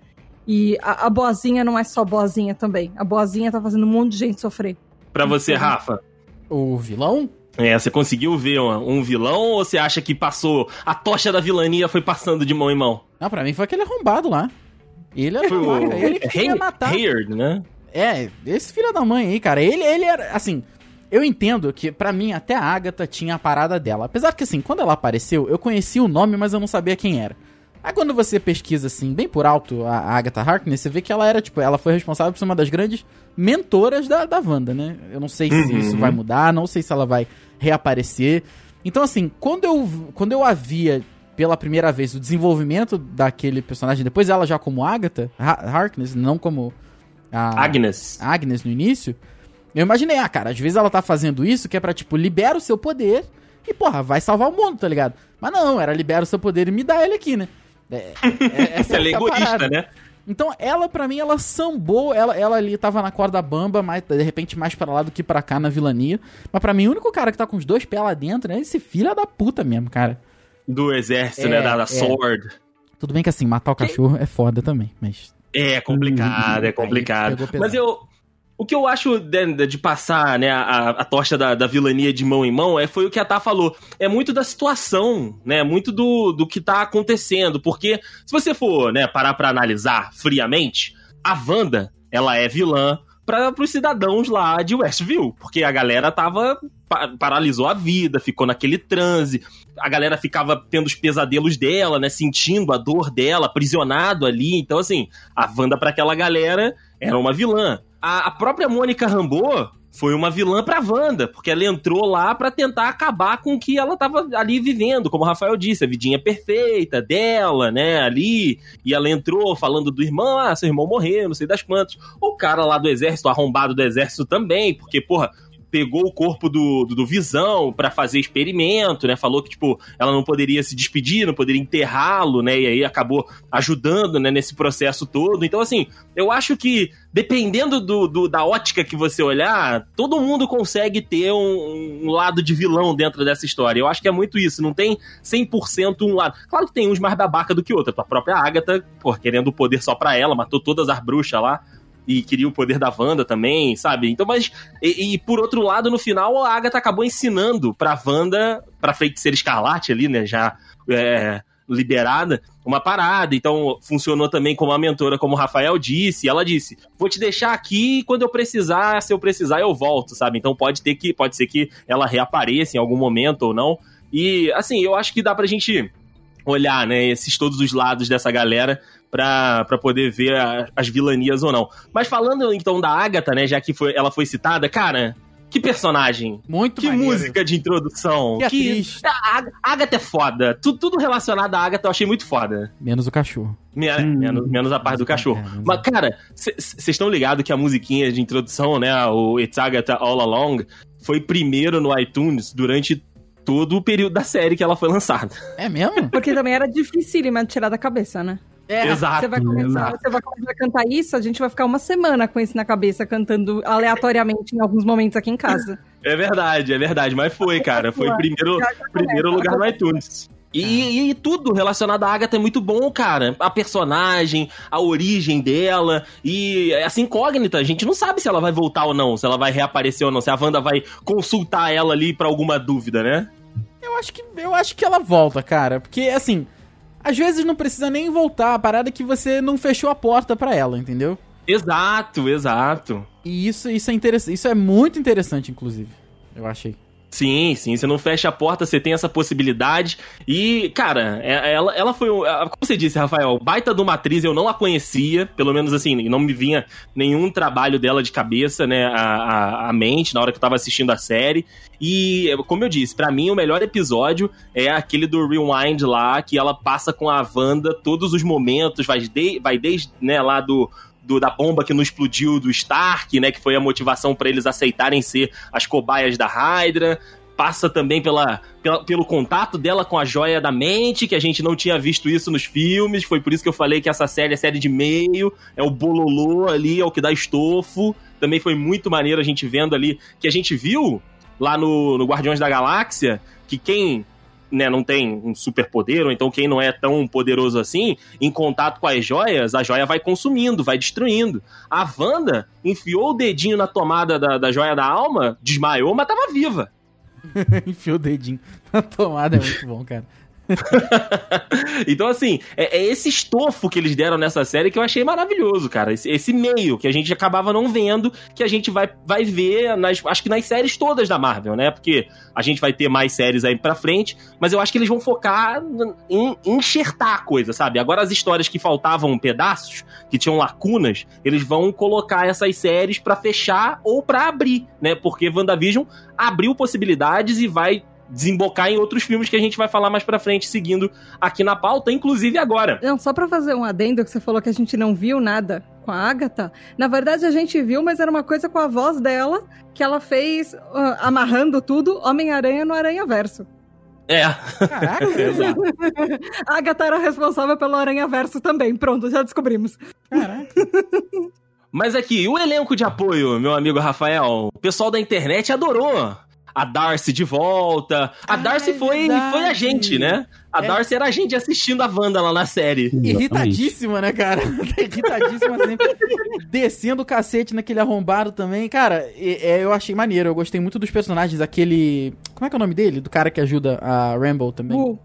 E a, a boazinha não é só boazinha também. A boazinha tá fazendo um monte de gente sofrer. Pra você, Rafa, O vilão? é, você conseguiu ver um, um vilão ou você acha que passou. A tocha da vilania foi passando de mão em mão? Não, pra mim foi aquele arrombado lá. Ele era Foi o. ele que queria matar. Hayard, né? É, esse filho da mãe aí, cara, ele, ele era, assim, eu entendo que pra mim até a Agatha tinha a parada dela. Apesar que, assim, quando ela apareceu, eu conhecia o nome, mas eu não sabia quem era. Aí quando você pesquisa, assim, bem por alto a Agatha Harkness, você vê que ela era, tipo, ela foi responsável por ser uma das grandes mentoras da, da Wanda, né? Eu não sei se Uhum. isso vai mudar, não sei se ela vai reaparecer. Então, assim, quando eu, quando eu havia pela primeira vez o desenvolvimento daquele personagem, depois ela já como Agatha Ha- Harkness, não como a Agnes. Agnes no início, eu imaginei, ah, cara, às vezes ela tá fazendo isso que é pra, tipo, libera o seu poder e, porra, vai salvar o mundo, tá ligado? Mas não, era libera o seu poder e me dá ele aqui, né? É, é, essa Ela é a egoísta, parada. né? Então, ela, pra mim, ela sambou, ela, ela ali tava na corda bamba, mas de repente mais pra lá do que pra cá na vilania. Mas pra mim, o único cara que tá com os dois pés lá dentro é esse filho da puta mesmo, cara. Do exército, É, né? Da, da é. Sword. Tudo bem que assim, matar o cachorro é foda também, mas. É complicado, é Aí complicado. Mas eu. O que eu acho de, de passar né, a, a tocha da, da vilania de mão em mão é, foi o que a Tá falou. É muito da situação, né? Muito do, do que tá acontecendo. Porque se você for né, parar pra analisar friamente, a Wanda, ela é vilã para os cidadãos lá de Westview. Porque a galera tava. pa- paralisou a vida, ficou naquele transe. A galera ficava tendo os pesadelos dela, né? Sentindo a dor dela, aprisionado ali. Então, assim, a Wanda para aquela galera era uma vilã. A, a própria Mônica Rambeau foi uma vilã pra Wanda, porque ela entrou lá pra tentar acabar com o que ela tava ali vivendo, como o Rafael disse, a vidinha perfeita dela, né, ali, e ela entrou falando do irmão, ah, seu irmão morreu, não sei das quantas. O cara lá do exército, arrombado do exército também, porque, porra, pegou o corpo do, do, do Visão pra fazer experimento, né? Falou que, tipo, ela não poderia se despedir, não poderia enterrá-lo, né? E aí acabou ajudando, né, nesse processo todo. Então, assim, eu acho que, dependendo do, do- da ótica que você olhar, todo mundo consegue ter um, um lado de vilão dentro dessa história. Eu acho que é muito isso, não tem 100% um lado. Claro que tem uns mais babaca do que outro. A própria Agatha, pô, querendo o poder só pra ela, matou todas as bruxas lá. E queria o poder da Wanda também, sabe? Então, mas. E, e por outro lado, no final, a Agatha acabou ensinando pra Wanda, pra feiticeira escarlate ali, né? Já. É, liberada, uma parada. Então, funcionou também como uma mentora, como o Rafael disse. Ela disse: Vou te deixar aqui quando eu precisar, se eu precisar, eu volto, sabe? Então pode ter que, pode ser que ela reapareça em algum momento ou não. E assim, eu acho que dá pra gente olhar, né, esses todos os lados dessa galera pra, pra poder ver a- as vilanias ou não. Mas falando então da Agatha, né, já que foi, ela foi citada, cara, que personagem. Muito Que maneiro. música de introdução. Que atriz. A Ag- a Agatha é foda. Tu- tudo relacionado à Agatha eu achei muito foda. Menos o cachorro. Me- Hum. menos, menos a parte do cachorro. É, Mas, cara, vocês estão ligados que a musiquinha de introdução, né? O It's Agatha All Along, foi primeiro no iTunes durante todo o período da série que ela foi lançada. É mesmo? Porque também era dificílima de tirar da cabeça, né? É. Exato. Você vai, começar, exato. você vai começar a cantar isso, a gente vai ficar uma semana com isso na cabeça, cantando aleatoriamente em alguns momentos aqui em casa. É verdade, é verdade. Mas foi, cara. Foi primeiro, primeiro lugar no iTunes. E, e tudo relacionado à Agatha é muito bom, cara. A personagem, a origem dela e essa incógnita. A gente não sabe se ela vai voltar ou não, se ela vai reaparecer ou não, se a Wanda vai consultar ela ali pra alguma dúvida, né? Eu acho que eu acho que ela volta, cara, porque assim, às vezes não precisa nem voltar, a parada é que você não fechou a porta pra ela, entendeu? Exato, exato. E isso isso é interessante, isso é muito interessante inclusive. Eu achei. Sim, sim, você não fecha a porta, você tem essa possibilidade. E, cara, é- ela, ela foi. Como você disse, Rafael, baita de uma atriz, eu não a conhecia, pelo menos assim, não me vinha nenhum trabalho dela de cabeça, né, a, a, a mente, na hora que eu tava assistindo a série. E, como eu disse, pra mim o melhor episódio é aquele do Rewind lá, que ela passa com a Wanda todos os momentos, vai, de, vai desde, né, lá do. Do- da bomba que não explodiu do Stark, né? Que foi a motivação pra eles aceitarem ser as cobaias da Hydra. Passa também pela, pela- pelo contato dela com a joia da mente, que a gente não tinha visto isso nos filmes. Foi por isso que eu falei que essa série é série de meio, é o bololô ali, é o que dá estofo. Também foi muito maneiro a gente vendo ali, que a gente viu lá no, no Guardiões da Galáxia, que quem né, não tem um superpoder, ou então quem não é tão poderoso assim, em contato com as joias, a joia vai consumindo, vai destruindo. A Wanda enfiou o dedinho na tomada da, da joia da alma, desmaiou, mas tava viva. Enfiou o dedinho na tomada, é muito bom, cara. então, assim, é, é esse estofo que eles deram nessa série que eu achei maravilhoso, cara. Esse, esse meio que a gente acabava não vendo, que a gente vai, vai ver, nas, acho que nas séries todas da Marvel, né? Porque a gente vai ter mais séries aí pra frente, mas eu acho que eles vão focar em, em enxertar a coisa, sabe? Agora as histórias que faltavam pedaços, que tinham lacunas, eles vão colocar essas séries pra fechar ou pra abrir, né? Porque WandaVision abriu possibilidades e vai desembocar em outros filmes que a gente vai falar mais pra frente, seguindo aqui na pauta, inclusive agora. Não, só pra fazer um adendo que você falou que a gente não viu nada com a Agatha. Na verdade, a gente viu, mas era uma coisa com a voz dela que ela fez ah, amarrando tudo Homem-Aranha no Aranha Verso. É, Caraca, exato. A Agatha era responsável pelo Aranha Verso também. Pronto, já descobrimos. caraca. Mas aqui, o elenco de apoio, meu amigo Rafael, o pessoal da internet adorou. A Darcy de volta. A Ah, Darcy é foi, verdade. foi a gente, né? A É. Darcy era a gente assistindo a Wanda lá na série. Irritadíssima, né, cara? Irritadíssima sempre. Descendo o cacete naquele arrombado também. Cara, é- é, eu achei maneiro. Eu gostei muito dos personagens. Aquele. Como é que é o nome dele? Do cara que ajuda a Rambo também. Uh,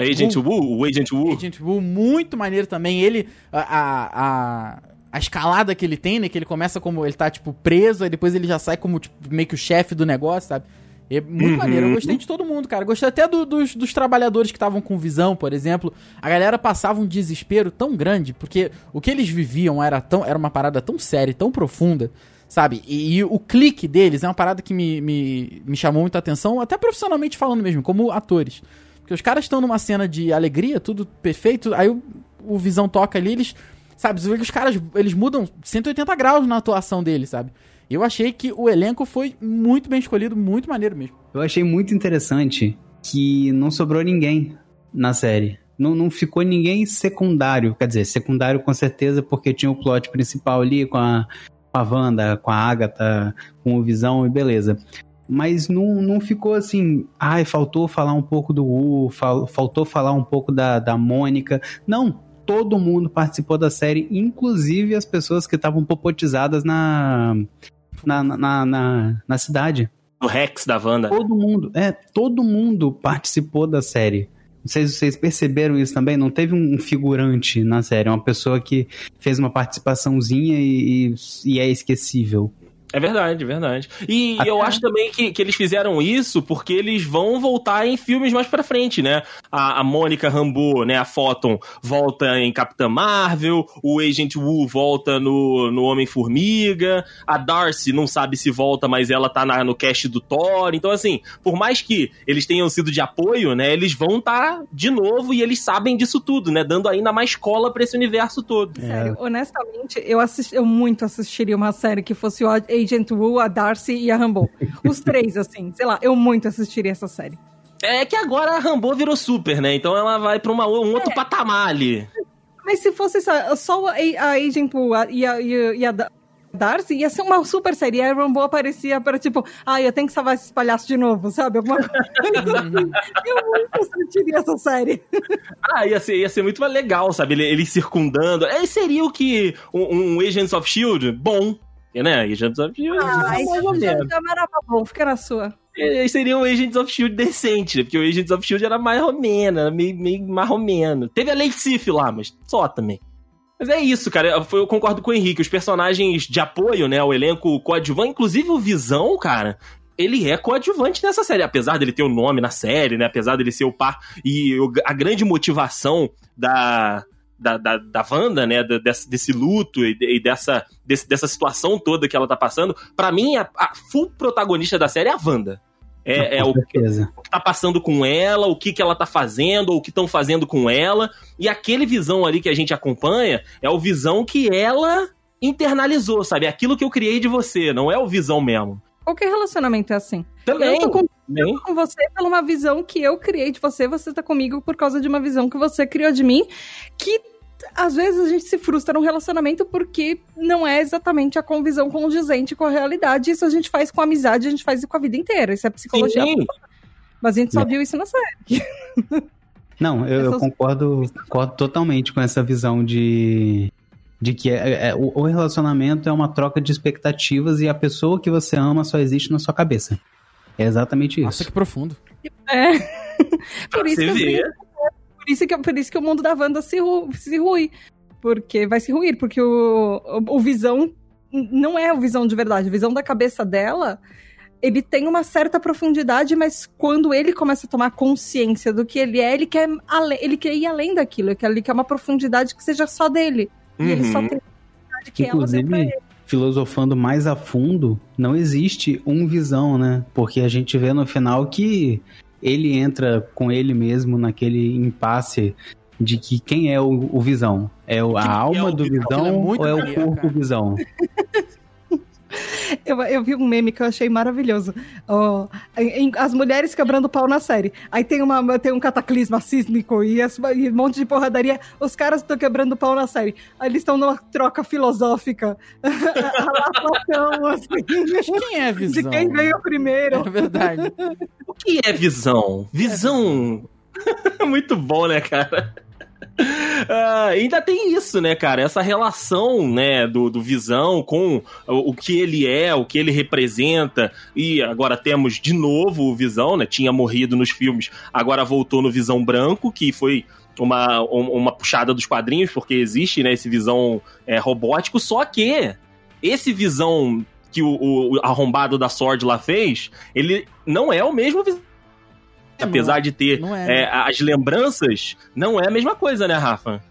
Agent Wu, o Agent Wu. Agent Wu, muito maneiro também. Ele, a, a, a, a escalada que ele tem, né? Que ele começa como ele tá, tipo, preso, aí depois ele já sai como, tipo, meio que o chefe do negócio, sabe? É muito Uhum. maneiro. Eu gostei de todo mundo, cara. Gostei até do- dos, dos trabalhadores que estavam com visão, por exemplo. A galera passava um desespero tão grande, porque o que eles viviam era, tão, era uma parada tão séria, e tão profunda, sabe? E, e o clique deles é uma parada que me, me, me chamou muita atenção, até profissionalmente falando mesmo, como atores. Porque os caras estão numa cena de alegria, tudo perfeito, aí o, o Visão toca ali, eles. Sabe, você vê que os caras eles mudam 180 graus na atuação deles, sabe? Eu achei que o elenco foi muito bem escolhido, muito maneiro mesmo. Eu achei muito interessante que não sobrou ninguém na série. Não, não ficou ninguém secundário. Quer dizer, secundário com certeza, porque tinha o plot principal ali com a, com a Wanda, com a Agatha, com o Visão e beleza. Mas não, não ficou assim, ai, faltou falar um pouco do Wu, fal- faltou falar um pouco da, da Mônica. Não, todo mundo participou da série, inclusive as pessoas que estavam popotizadas na, na, na, na, na cidade. O Rex da Wanda. Todo mundo, é, todo mundo participou da série. Não sei se vocês perceberam isso também, não teve um figurante na série, uma pessoa que fez uma participaçãozinha e, e, e é esquecível. É verdade, verdade. E Até- eu acho também que, que eles fizeram isso porque eles vão voltar em filmes mais pra frente, né? A, a Mônica Rambeau, né, a Photon, volta em Capitã Marvel, o Agent Wu volta no, no Homem-Formiga, a Darcy não sabe se volta, mas ela tá na- no cast do Thor. Então, assim, por mais que eles tenham sido de apoio, né, eles vão estar de novo e eles sabem disso tudo, né? Dando ainda mais cola pra esse universo todo. Sério, honestamente, eu, assisti, eu muito assistiria uma série que fosse o Agent Wu, a Darcy e a Rambo. Os três, assim, sei lá, eu muito assistiria essa série. É que agora a Rambo virou super, né? Então ela vai pra uma, um outro patamar ali. Mas se fosse só, só a, a Agent Wu e a, e a, a Da- Darcy, ia ser uma super série. E a Rambo aparecia para tipo, ah, eu tenho que salvar esses palhaços de novo, sabe? Alguma coisa. eu muito assistiria essa série. Ah, ia ser, ia ser muito legal, sabe? Ele, ele circundando. É, seria o que um, um Agents of Shield bom. Né? Agents of Shield. Ah, mais ou menos. era bom, fica na sua. É, Seria um Agents of Shield decente, né? Porque o Agents of Shield era mais romeno, era meio, meio marromeno. Teve a Lady Sif lá, mas só também. Mas é isso, cara. Eu, eu concordo com o Henrique. Os personagens de apoio, né? O elenco coadjuvante, inclusive o Visão, cara. Ele é coadjuvante nessa série, apesar dele ter o nome na série, né? Apesar dele ser o par. E a grande motivação da, da, da, da Wanda, né? desse, desse luto e, de- e dessa, desse- dessa situação toda que ela tá passando. Pra mim, a, a full protagonista da série é a Wanda. É, é com o certeza. que tá passando com ela, o que, que ela tá fazendo, ou o que estão fazendo com ela. E aquele visão ali que a gente acompanha é o visão que ela internalizou, sabe? É Aquilo que eu criei de você, não é o visão mesmo. Qualquer relacionamento é assim. Também. Eu tô com- também. com você pela uma visão que eu criei de você, você tá comigo por causa de uma visão que você criou de mim, que às vezes a gente se frustra num relacionamento porque não é exatamente a convisão condizente com a realidade. Isso a gente faz com amizade, a gente faz com a vida inteira. Isso é psicologia. Sim. Mas a gente só É. viu isso na série. Não, eu, eu Essas- concordo, concordo totalmente com essa visão de, de que é- é- o, o relacionamento é uma troca de expectativas e a pessoa que você ama só existe na sua cabeça. É exatamente Nossa, isso. que profundo. É. Pra por, isso que brinco, por, isso que, por isso que o mundo da Wanda se, ru, se rui. Porque vai se ruir, porque o, o, o visão não é o visão de verdade. A visão da cabeça dela, ele tem uma certa profundidade, mas quando ele começa a tomar consciência do que ele é, ele quer, ale- ele quer ir além daquilo. Ele quer, ele quer uma profundidade que seja só dele. E ele só Uhum. tem a profundidade que ela deu pra Inclusive, ele. Filosofando mais a fundo, não existe um visão, né? Porque a gente vê no final que ele entra com ele mesmo naquele impasse de que quem é o, o visão? É a Quem é alma o do Visão? visão é ou é o corpo cara. visão? Eu, eu vi um meme que eu achei maravilhoso. Ó, em- as mulheres quebrando pau na série. Aí tem, uma, tem um cataclisma sísmico e, as- e um monte de porradaria. Os caras estão quebrando pau na série. Aí eles estão numa troca filosófica. Platão, assim. Quem é a De visão? quem veio primeiro. É verdade. O que é visão? Visão. Muito bom, né, cara? Ah, ainda tem isso, né, cara? Essa relação, né, do, do Visão com o, o que ele é, o que ele representa. E agora temos de novo o Visão, né? Tinha morrido nos filmes, agora voltou no Visão Branco, que foi uma, um- uma puxada dos quadrinhos, porque existe, né, esse Visão é, robótico. Só que esse Visão que o, o arrombado da Sword lá fez, ele não é o mesmo Visão. Apesar de ter é. é, as lembranças, não é a mesma coisa, né, Rafa?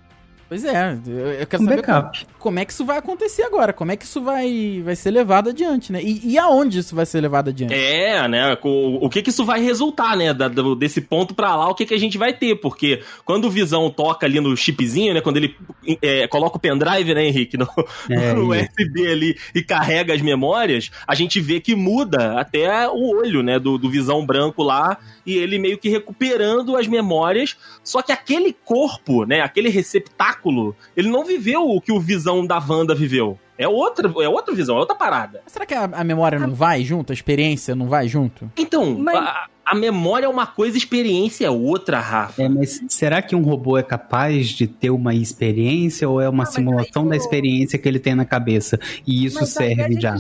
Pois é, eu, quero Um saber como, backup. como é que isso vai acontecer agora, como é que isso vai, vai ser levado adiante, né? E, e aonde isso vai ser levado adiante? É, né? O, o que que isso vai resultar, né? da- do- desse ponto pra lá, o que que a gente vai ter? Porque quando o Visão toca ali no chipzinho, né? Quando ele é, coloca o pendrive, né, Henrique? No, É, no USB ali e carrega as memórias, a gente vê que muda até o olho, né? Do, do Visão branco lá e ele meio que recuperando as memórias. Só que aquele corpo, né? Aquele receptáculo, ele não viveu o que o Visão da Wanda viveu. É outra, é outra visão, é outra parada. Será que a, a memória não vai junto? A experiência não vai junto? Então, Mas- a, a memória é uma coisa, a experiência é outra, Rafa. É, mas será que um robô é capaz de ter uma experiência ou é uma Ah, simulação aí da experiência que ele tem na cabeça? E isso Mas serve já.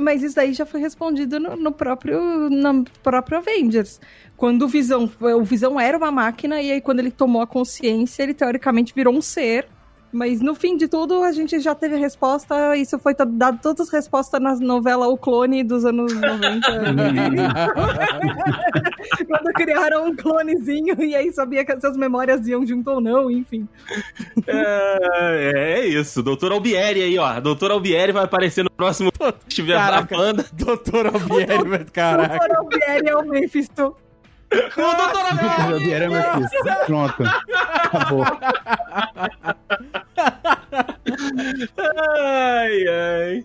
Mas isso daí já foi respondido no, no próprio no próprio Avengers. Quando o Visão, o Visão era uma máquina e aí quando ele tomou a consciência, ele teoricamente virou um ser. Mas no fim de tudo, a gente já teve a resposta, isso foi dado todas as respostas na novela O Clone dos anos 90. quando criaram um clonezinho e aí sabia que essas memórias iam junto ou não, enfim. É, é isso. Doutor Albieri aí, ó. Doutor Albieri vai aparecer no próximo se tiver a banda. Doutor Albieri, O caraca. Coronel Bieri é o Mephisto. O Doutor Albieri! Era meu filho. Pronto. Acabou. Ai, ai.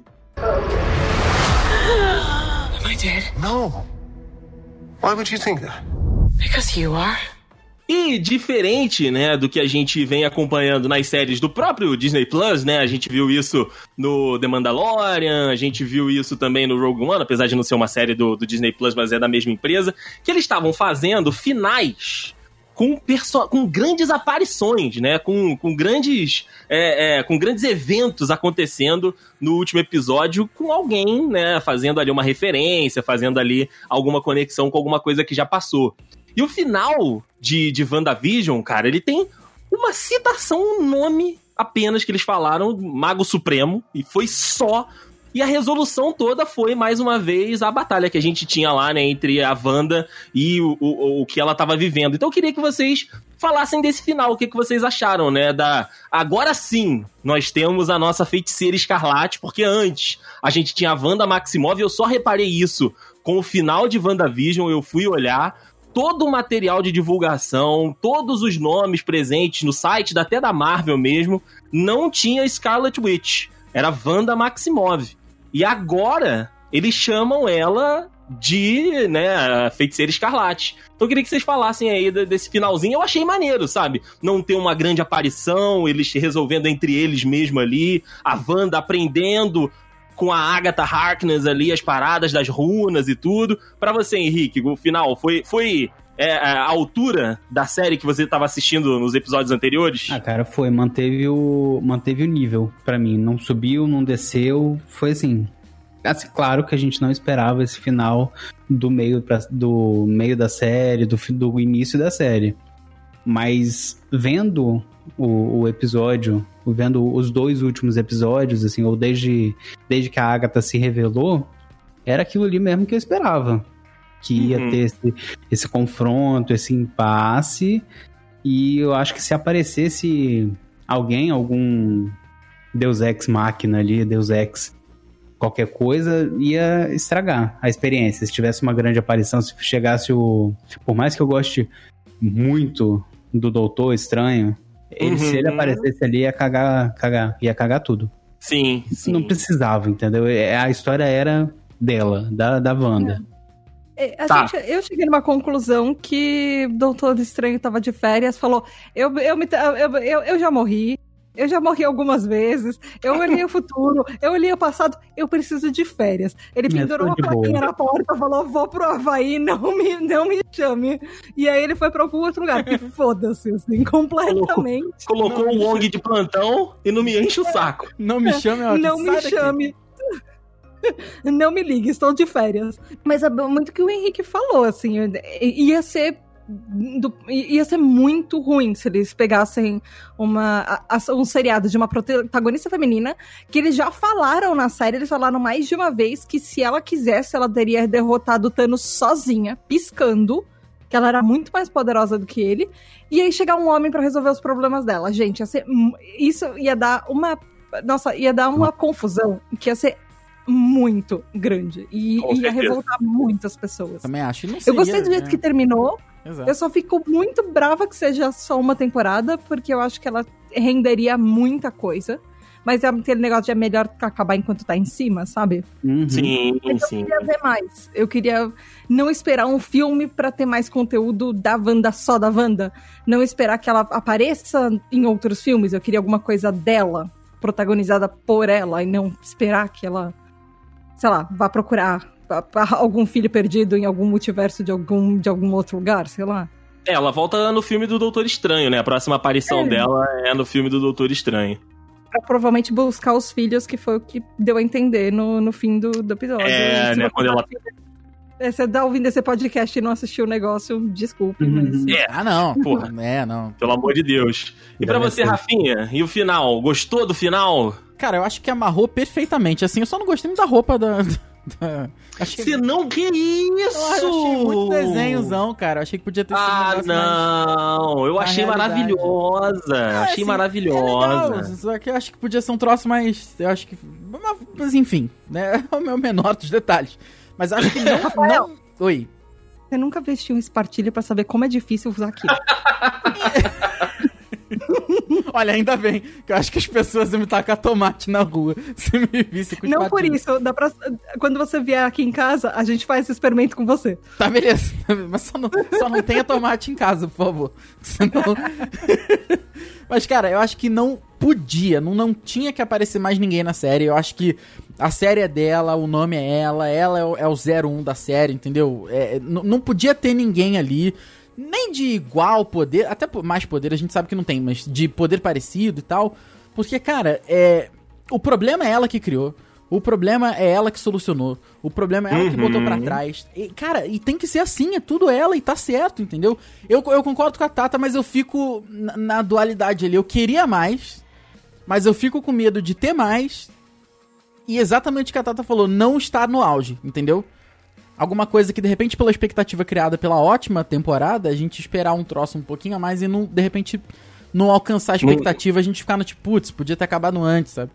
Am I dead? No. Why would you think that? Because you are. E diferente, né, do que a gente vem acompanhando nas séries do próprio Disney Plus, né? A gente viu isso no The Mandalorian, a gente viu isso também no Rogue One, apesar de não ser uma série do, do Disney Plus, mas é da mesma empresa, que eles estavam fazendo finais com, com grandes aparições, né? Com, com grandes é, é, com grandes eventos acontecendo no último episódio com alguém, né? Fazendo ali uma referência, fazendo ali alguma conexão com alguma coisa que já passou. E o final de, de WandaVision, cara, ele tem uma citação, um nome apenas que eles falaram, Mago Supremo, e foi só. E a resolução toda foi, mais uma vez, a batalha que a gente tinha lá, né, entre a Wanda e o, o, o que ela tava vivendo. Então eu queria que vocês falassem desse final, o que, que vocês acharam, né, da... Agora sim, nós temos a nossa feiticeira escarlate, porque antes a gente tinha a Wanda Maximov, eu só reparei isso com o final de WandaVision, eu fui olhar, todo o material de divulgação, todos os nomes presentes no site, até da Marvel mesmo, não tinha Scarlet Witch. Era Wanda Maximov. E agora eles chamam ela de, né, feiticeira escarlate. Então eu queria que vocês falassem aí de- desse finalzinho. Eu achei maneiro, sabe? Não ter uma grande aparição, eles resolvendo entre eles mesmo ali, a Wanda aprendendo com a Agatha Harkness ali, as paradas das runas e tudo. Pra você, Henrique, o final foi, foi é, a altura da série que você tava assistindo nos episódios anteriores? Ah, cara, foi. Manteve o, manteve o nível pra mim. Não subiu, não desceu. Foi assim. Assim, claro que a gente não esperava esse final do meio, pra, do meio da série, do, do início da série. Mas vendo o, o episódio, vendo os dois últimos episódios, assim, ou desde, desde que a Agatha se revelou, era aquilo ali mesmo que eu esperava. Que ia Uhum. ter esse, esse confronto, esse impasse. E eu acho que se aparecesse alguém, algum Deus Ex máquina ali, Deus Ex qualquer coisa, ia estragar a experiência. Se tivesse uma grande aparição, se chegasse o. Por mais que eu goste muito do Doutor Estranho, ele, Uhum. se ele aparecesse ali, ia cagar, cagar, ia cagar tudo. Sim, sim. Não precisava, entendeu? É, A história era dela, da, da Wanda. É, a Tá. gente- eu cheguei numa conclusão que o Doutor Estranho tava de férias, falou: eu, eu, me, eu, eu, eu já morri, eu já morri algumas vezes, eu olhei o futuro, eu olhei o passado, eu preciso de férias. Ele É, pendurou uma plaquinha na porta, falou: vou pro Havaí, não me, não me chame. E aí ele foi pra algum outro lugar, que foda-se, assim, completamente. Colocou o Wong de plantão e não me enche o saco. Não me chame, ó, Não me chame. Não me ligue, estou de férias. Mas é muito que o Henrique falou, assim, ia ser. Do- ia ser muito ruim se eles pegassem uma, a- a- um seriado de uma protagonista feminina que eles já falaram na série, eles falaram mais de uma vez que se ela quisesse, ela teria derrotado o Thanos sozinha, piscando, que ela era muito mais poderosa do que ele, e aí chegar um homem pra resolver os problemas dela. Gente, ia ser, isso ia dar uma nossa, ia dar uma confusão que ia ser muito grande. E Com ia certeza. revoltar muitas pessoas. Também acho. Não Eu seria, gostei do jeito né? que terminou. Exato. Eu só fico muito brava que seja só uma temporada, porque eu acho que ela renderia muita coisa. Mas é aquele negócio de é melhor acabar enquanto tá em cima, sabe? Uhum. Sim, Eu sim. queria ver mais. Eu queria não esperar um filme pra ter mais conteúdo da Wanda só da Wanda. Não esperar que ela apareça em outros filmes. Eu queria alguma coisa dela, protagonizada por ela, e não esperar que ela, sei lá, vá procurar pra algum filho perdido em algum multiverso de algum, de algum outro lugar, sei lá. É, ela volta no filme do Doutor Estranho, né? A próxima aparição É. dela é no filme do Doutor Estranho. Pra provavelmente buscar os filhos, que foi o que deu a entender no, no fim do, do episódio. É, né, você quando ela- É, Você tá ouvindo esse podcast e não assistiu o negócio, desculpe, Uhum. mas... É, Ah, não. Porra. É, não. pelo amor de Deus. E pra Deve você, ser. Rafinha, e o final? Gostou do final? Cara, eu acho que amarrou perfeitamente. Assim, eu só não gostei muito da roupa da. Achei, Você não, que isso? eu achei muito desenhozão, cara. Eu achei que podia ter sido um Ah, mais- não. Eu na achei maravilhosa. É, achei assim, maravilhosa. É legal, só que eu acho que podia ser um troço mais. Eu acho que. Mas, enfim, né? É o meu menor dos detalhes. Mas acho que não. Não... Oi. Você nunca vestiu um espartilho pra saber como é difícil usar aquilo. Olha, ainda bem que eu acho que as pessoas iam me tacar tomate na rua se me vissem com não por isso, dá pra... quando você vier aqui em casa, a gente faz esse experimento com você. Tá, beleza. Mas só não, só não tenha tomate em casa, por favor. Senão... Mas, cara, eu acho que não podia, não, não tinha que aparecer mais ninguém na série. Eu acho que a série é dela, o nome é ela, ela é o, é o 01 da série, entendeu? É, é, não podia ter ninguém ali, nem de igual poder, até mais poder, a gente sabe que não tem, mas de poder parecido e tal. Porque, cara, é, o problema é ela que criou. O problema é ela que solucionou. O problema é ela que Uhum. botou pra trás. E, cara, e tem que ser assim, é tudo ela e tá certo, entendeu? Eu, eu concordo com a Tata, mas eu fico na, na dualidade ali. Eu queria mais, mas eu fico com medo de ter mais. E exatamente o que a Tata falou, não estar no auge, entendeu? Alguma coisa que, de repente, pela expectativa criada pela ótima temporada, a gente esperar um troço um pouquinho a mais e não, de repente, não alcançar a expectativa, a gente ficar no tipo, putz, podia ter acabado antes, sabe?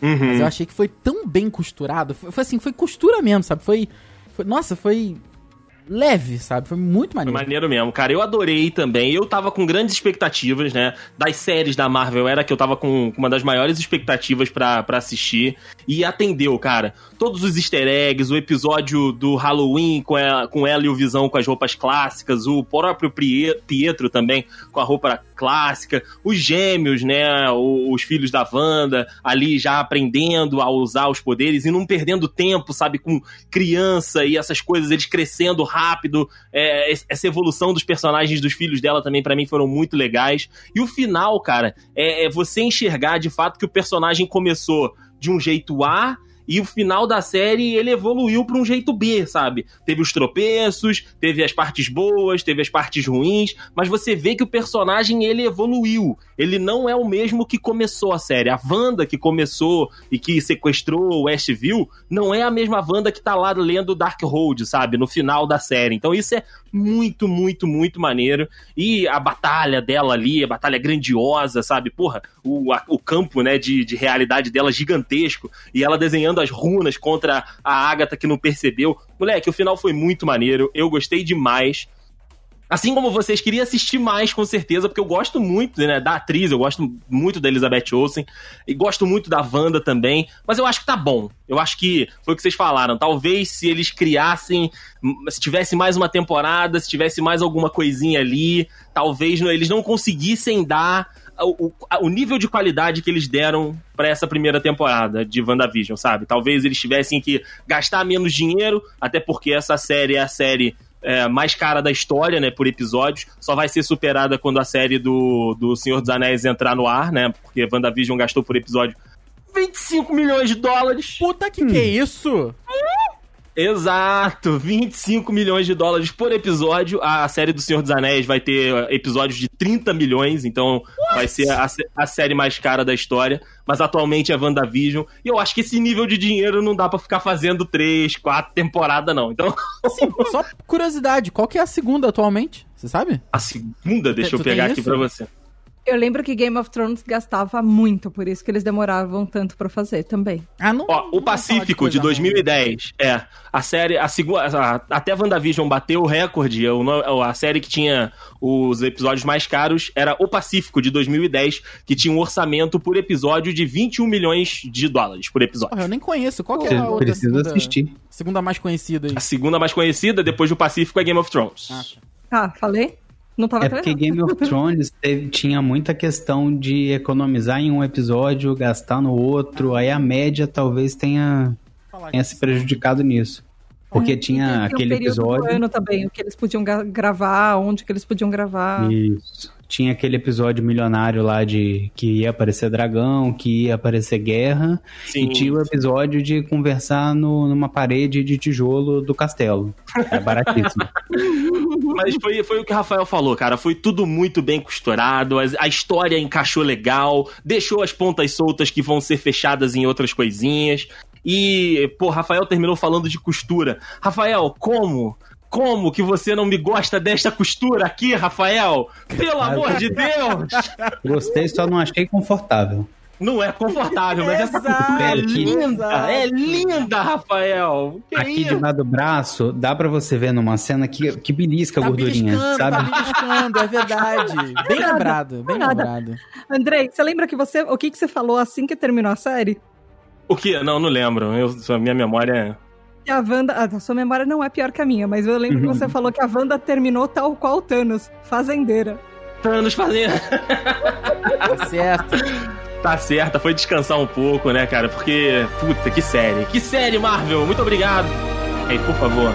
Mas Uhum. eu achei que foi tão bem costurado. Foi, foi assim, foi costura mesmo, sabe? Foi, foi- Nossa, foi leve, sabe? Foi muito Foi maneiro. maneiro mesmo, cara. Eu adorei também. Eu tava com grandes expectativas, né? Das séries da Marvel, era que eu tava com uma das maiores expectativas pra pra assistir. E atendeu, cara. Todos os easter eggs, o episódio do Halloween com ela, com ela e o Visão com as roupas clássicas, o próprio Pietro também com a roupa clássica, os gêmeos, né? Os filhos da Wanda ali já aprendendo a usar os poderes e não perdendo tempo, sabe? Com criança e essas coisas, eles crescendo rápido. É, es- essa evolução dos personagens dos filhos dela também, pra mim, foram muito legais. E o final, cara, é, é você enxergar de fato que o personagem começou de um jeito A. E o final da série ele evoluiu pra um jeito B, sabe? Teve os tropeços, teve as partes boas, teve as partes ruins, mas você vê que o personagem ele evoluiu. Ele não é o mesmo que começou a série. A Wanda que começou e que sequestrou Westview não é a mesma Wanda que tá lá lendo Darkhold, sabe? No final da série. Então isso é muito, muito, muito maneiro. E a batalha dela ali, a batalha grandiosa, sabe? Porra, o, a- o campo, né, de, de realidade dela gigantesco. E ela desenhando as runas contra a Agatha que não percebeu. Moleque, o final foi muito maneiro. Eu gostei demais. Assim como vocês, queria assistir mais, com certeza, porque eu gosto muito né, da atriz, eu gosto muito da Elizabeth Olsen, e gosto muito da Wanda também, mas eu acho que tá bom. Eu acho que foi o que vocês falaram. Talvez se eles criassem, se tivesse mais uma temporada, se tivesse mais alguma coisinha ali, talvez eles não conseguissem dar o, o- nível de qualidade que eles deram pra essa primeira temporada de WandaVision, sabe? Talvez eles tivessem que gastar menos dinheiro, até porque essa série é a série é, mais cara da história, né, por episódios. Só vai ser superada quando a série do, do Senhor dos Anéis entrar no ar, né? Porque WandaVision gastou por episódio 25 milhões de dólares. Puta que que é isso? Exato, 25 milhões de dólares por episódio. A série do Senhor dos Anéis vai ter episódios de 30 milhões, então vai ser a, a série mais cara da história. Mas atualmente é WandaVision. E eu acho que esse nível de dinheiro não dá pra ficar fazendo 3, 4 temporadas, não. Então, Assim, só curiosidade, qual que é a segunda atualmente? Você sabe? a segunda, deixa Tu eu pegar aqui pra você. Eu lembro que Game of Thrones gastava muito, por isso que eles demoravam tanto pra fazer também. Ah, não. Ó, não o Pacífico de, ruim. 2010. É. A série, a segunda. a- Até WandaVision bateu o recorde. A série que tinha os episódios mais caros era O Pacífico de 2010, que tinha um orçamento por episódio de 21 milhões de dólares por episódio. Porra, eu nem conheço. Qual que é a outra precisa segunda, assistir. segunda mais conhecida aí? A segunda mais conhecida, depois do Pacífico, é Game of Thrones. Ah, tá. Ah, falei? Não tava É porque Game of Thrones teve- tinha muita questão de economizar em um episódio, gastar no outro, aí a média talvez tenha, tenha se prejudicado nisso. Porque tinha Tem um aquele período do episódio. ano também, o que eles podiam gravar, onde que eles podiam gravar. Isso. Tinha aquele episódio milionário lá de que ia aparecer dragão, que ia aparecer guerra. Sim. E tinha o episódio de conversar no- numa parede de tijolo do castelo. É baratíssimo. Mas foi, foi o que o Rafael falou, cara. Foi tudo muito bem costurado, as- a história encaixou legal, deixou as pontas soltas que vão ser fechadas em outras coisinhas. E, pô, Rafael terminou falando de costura. Rafael, como? Como que você não me gosta desta costura aqui, Rafael? Pelo amor de Deus! Gostei, só não achei confortável. Não é confortável, mas essa costura é linda! É linda, Rafael! Que Aqui isso? debaixo do braço, dá pra você ver numa cena que, que belisca a Tá gordurinha, beliscando, tá sabe? beliscando, é verdade. Bem nada, lembrado, bem é nada. lembrado. Andrei, você lembra que você. O que, que você falou assim que terminou a série? O que? Não, não lembro. Eu, a minha memória é. Que a Wanda. A sua memória não é pior que a minha, mas eu lembro que você falou que a Wanda terminou tal qual o Thanos, fazendeira. Thanos fazendo. Tá certo. Tá certa, foi descansar um pouco, né, cara? Porque, puta, que série. Que série, Marvel! Muito obrigado. Aí, por favor,